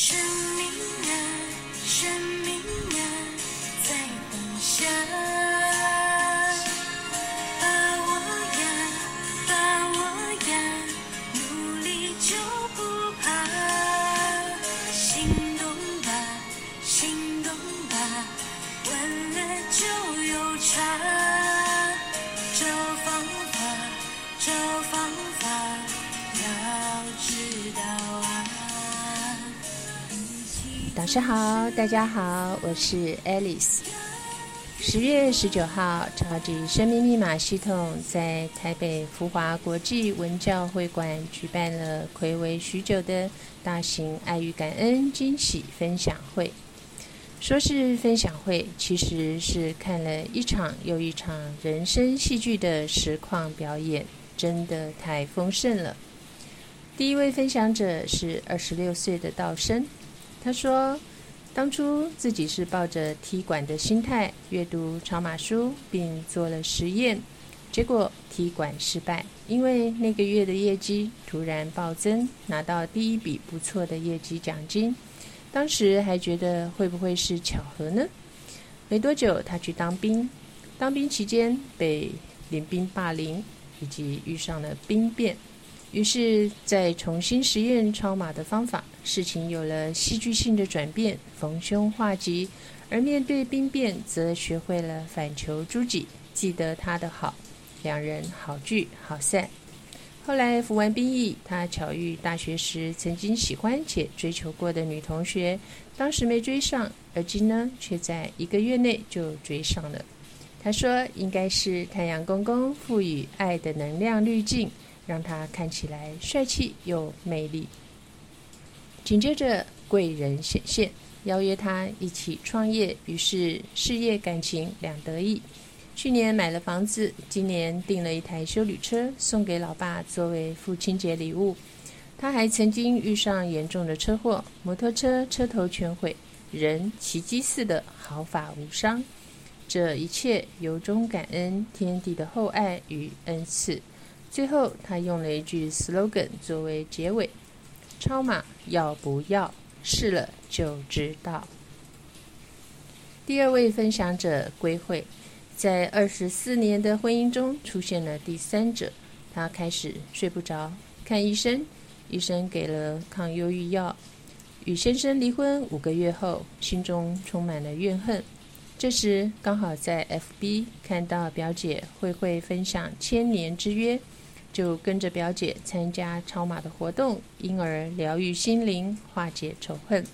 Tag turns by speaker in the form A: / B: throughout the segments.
A: 生命啊，生
B: 导师好，大家好，我是 Alice。十月十九号，超级生命密码系统在台北福华国际文教会馆举办了暌违许久的大型爱与感恩惊喜分享会。说是分享会，其实是看了一场又一场人生戏剧的实况表演，真的太丰盛了。第一位分享者是二十六岁的道生。他说：“当初自己是抱着踢馆的心态阅读超马书，并做了实验，结果踢馆失败，因为那个月的业绩突然暴增，拿到第一笔不错的业绩奖金。当时还觉得会不会是巧合呢？没多久，他去当兵，当兵期间被领兵霸凌，以及遇上了兵变。”于是，在重新实验超马的方法，事情有了戏剧性的转变，逢凶化吉。而面对兵变，则学会了反求诸己，记得他的好，两人好聚好散。后来服完兵役，他巧遇大学时曾经喜欢且追求过的女同学，当时没追上，而今呢，却在一个月内就追上了。他说，应该是太阳公公赋予爱的能量滤镜。让他看起来帅气又魅力。紧接着贵人显现，邀约他一起创业，于是事业感情两得意。去年买了房子，今年订了一台修旅车送给老爸作为父亲节礼物。他还曾经遇上严重的车祸，摩托车车头全毁，人奇迹似的毫发无伤。这一切由衷感恩天地的厚爱与恩赐。最后，他用了一句 slogan 作为结尾：“超马要不要试了就知道。”第二位分享者归会，在二十四年的婚姻中出现了第三者，他开始睡不着，看医生，医生给了抗忧郁药。与先生离婚五个月后，心中充满了怨恨。这时刚好在 FB 看到表姐慧慧分享千年之约。就跟着表姐参加超马的活动，因而疗愈心灵，化解仇恨。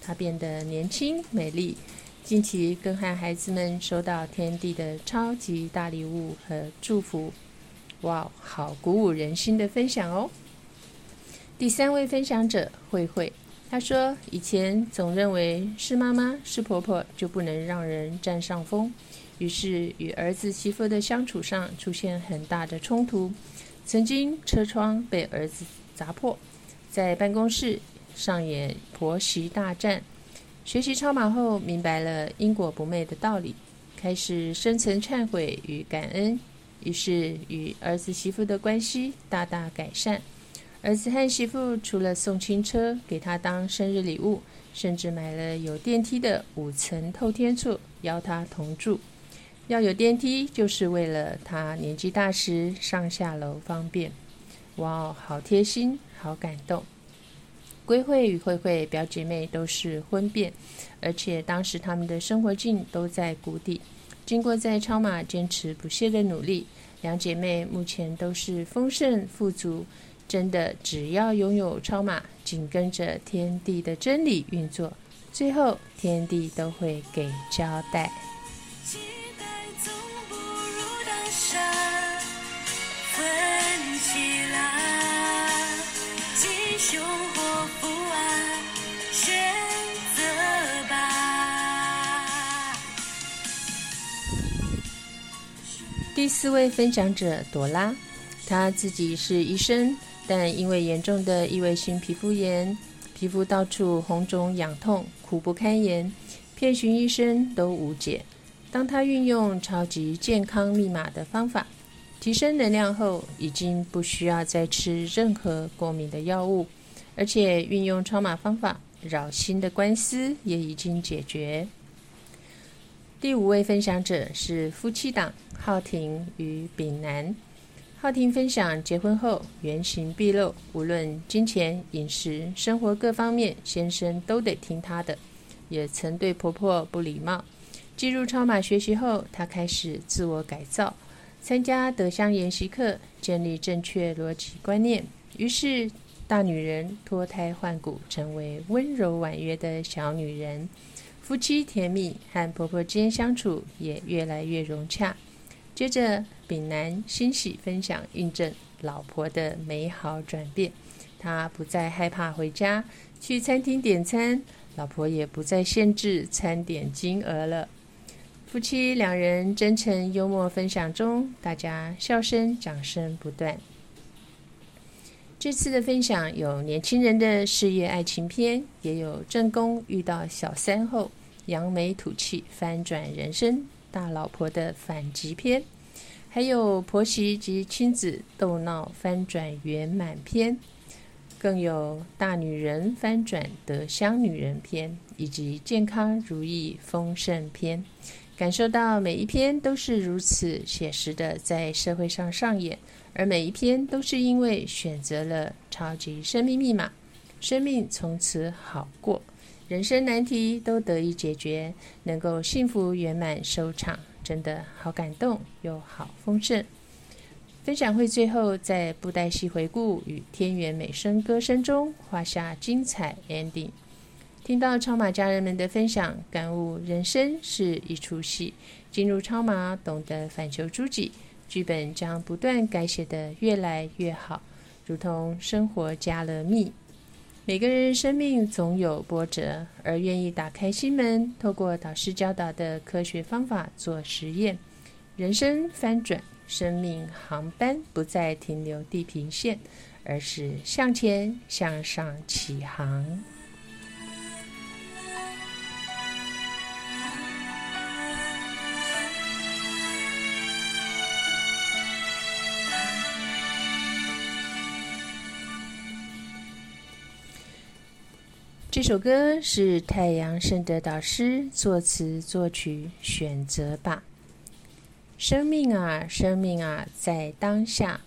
B: 她变得年轻美丽。近期更和孩子们收到天地的超级大礼物和祝福，哇，好鼓舞人心的分享哦！第三位分享者慧慧，她说以前总认为是妈妈是婆婆就不能让人占上风，于是与儿子媳妇的相处上出现很大的冲突。曾经车窗被儿子砸破，在办公室上演婆媳大战。学习超马后，明白了因果不昧的道理，开始深层忏悔与感恩，于是与儿子媳妇的关系大大改善。儿子和媳妇除了送亲车给他当生日礼物，甚至买了有电梯的五层透天厝，邀他同住。要有电梯，就是为了他年纪大时上下楼方便。哇，好贴心，好感动。归慧与慧慧表姐妹都是婚变，而且当时他们的生活境都在谷底。经过在超马坚持不懈的努力，两姐妹目前都是丰盛富足。真的，只要拥有超马，紧跟着天地的真理运作，最后天地都会给交代。第四位分享者朵拉，她自己是医生，但因为严重的异位性皮肤炎，皮肤到处红肿痒痛，苦不堪言，遍寻医生都无解。当她运用超级健康密码的方法，提升能量后，已经不需要再吃任何过敏的药物，而且运用超码方法，扰心的官司也已经解决。第五位分享者是夫妻档浩庭与炳南。浩庭分享结婚后原形毕露，无论金钱、饮食、生活各方面，先生都得听她的。也曾对婆婆不礼貌。进入超马学习后，她开始自我改造，参加德香研习课，建立正确逻辑观念。于是，大女人脱胎换骨，成为温柔婉约的小女人。夫妻甜蜜，和婆婆间相处也越来越融洽。接着，丙南欣喜分享印证老婆的美好转变。他不再害怕回家去餐厅点餐，老婆也不再限制餐点金额了。夫妻两人真诚幽默分享中，大家笑声、掌声不断。这次的分享有年轻人的事业爱情篇，也有正宫遇到小三后扬眉吐气、翻转人生大老婆的反击篇，还有婆媳及亲子斗闹翻转圆满篇。更有大女人翻转得香女人篇，以及健康如意丰盛篇，感受到每一篇都是如此写实的在社会上上演，而每一篇都是因为选择了超级生命密码，生命从此好过，人生难题都得以解决，能够幸福圆满收场，真的好感动又好丰盛。分享会最后在布袋戏回顾与天元美声歌声中画下精彩 ending。听到超马家人们的分享，感悟人生是一出戏。进入超马，懂得反求诸己，剧本将不断改写的越来越好，如同生活加了蜜。每个人生命总有波折，而愿意打开心门，透过导师教导的科学方法做实验，人生翻转。生命航班不再停留地平线，而是向前向上起航。这首歌是太阳圣德导师作词作曲选择吧。生命啊，生命啊，在当下，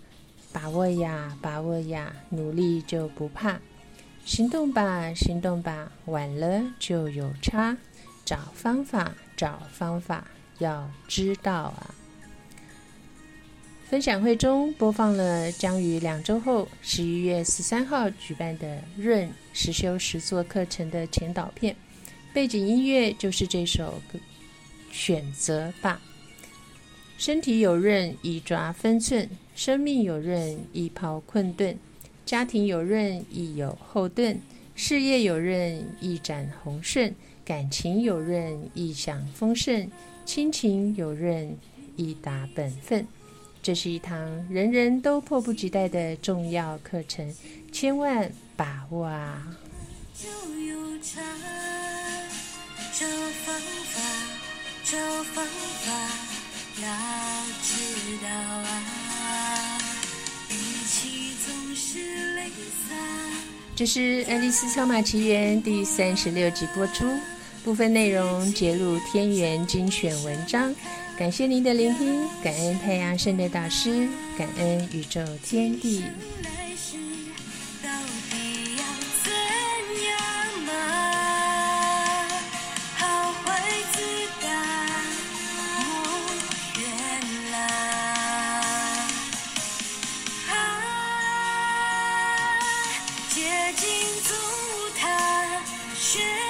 B: 把握呀，把握呀，努力就不怕，行动吧，行动吧，晚了就有差，找方法，找方法，要知道啊。分享会中播放了将于两周后，十一月十三号举办的润实修实作课程的前导片，背景音乐就是这首歌《选择吧》。身体有润，易抓分寸；生命有润，易抛困顿；家庭有润，易有后盾；事业有润，易展宏盛；感情有润，易享丰盛；亲情有润，易达本分。这是一堂人人都迫不及待的重要课程，千万把握啊！就有找方法，找方法。要知道啊，总是泪洒。这是《爱丽丝超马奇缘》第三十六集播出，部分内容节录天元精选文章。感谢您的聆听，感恩太阳圣的导师，感恩宇宙天地。竭尽足踏。